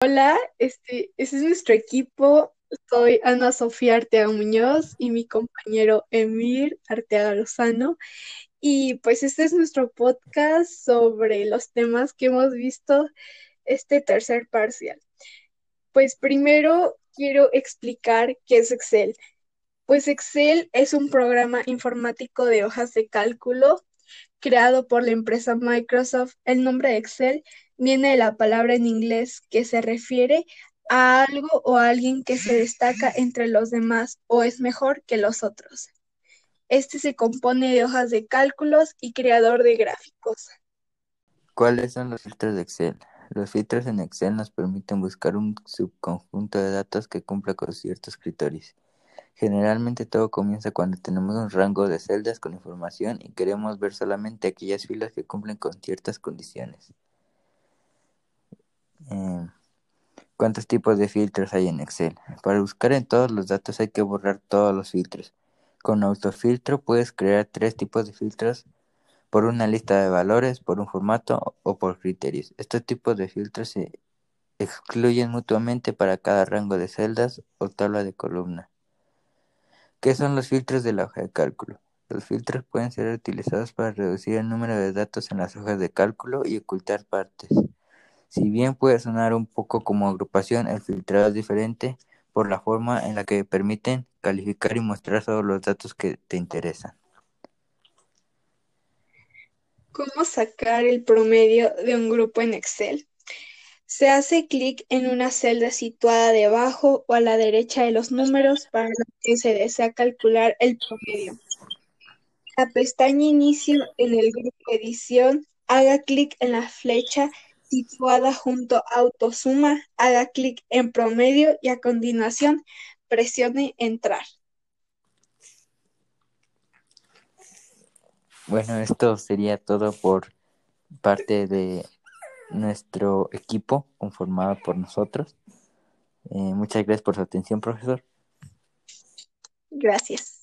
Hola, este, este es nuestro equipo. Soy Ana Sofía Arteaga Muñoz y mi compañero Emir Arteaga Lozano. Y pues este es nuestro podcast sobre los temas que hemos visto este tercer parcial. Pues primero quiero explicar qué es Excel. Pues Excel es un programa informático de hojas de cálculo creado por la empresa Microsoft. El nombre Excel viene de la palabra en inglés que se refiere a algo o a alguien que se destaca entre los demás o es mejor que los otros. Este se compone de hojas de cálculos y creador de gráficos. ¿Cuáles son los filtros de Excel? Los filtros en Excel nos permiten buscar un subconjunto de datos que cumpla con ciertos criterios. Generalmente todo comienza cuando tenemos un rango de celdas con información y queremos ver solamente aquellas filas que cumplen con ciertas condiciones. Em, ¿Cuántos tipos de filtros hay en Excel? Para buscar en todos los datos hay que borrar todos los filtros. Con autofiltro puedes crear tres tipos de filtros por una lista de valores, por un formato o por criterios. Estos tipos de filtros se excluyen mutuamente para cada rango de celdas o tabla de columna. ¿Qué son los filtros de la hoja de cálculo? Los filtros pueden ser utilizados para reducir el número de datos en las hojas de cálculo y ocultar partes. Si bien puede sonar un poco como agrupación, el filtrado es diferente por la forma en la que permiten calificar y mostrar solo los datos que te interesan. ¿Cómo sacar el promedio de un grupo en Excel? Se hace clic en una celda situada debajo o a la derecha de los números para que se desea calcular el promedio. La pestaña Inicio en el grupo Edición, haga clic en la flecha situada junto a Autosuma, haga clic en Promedio y a continuación presione Entrar. Bueno, esto sería todo por parte de nuestro equipo conformado por nosotros. Eh, muchas gracias por su atención, profesor. Gracias.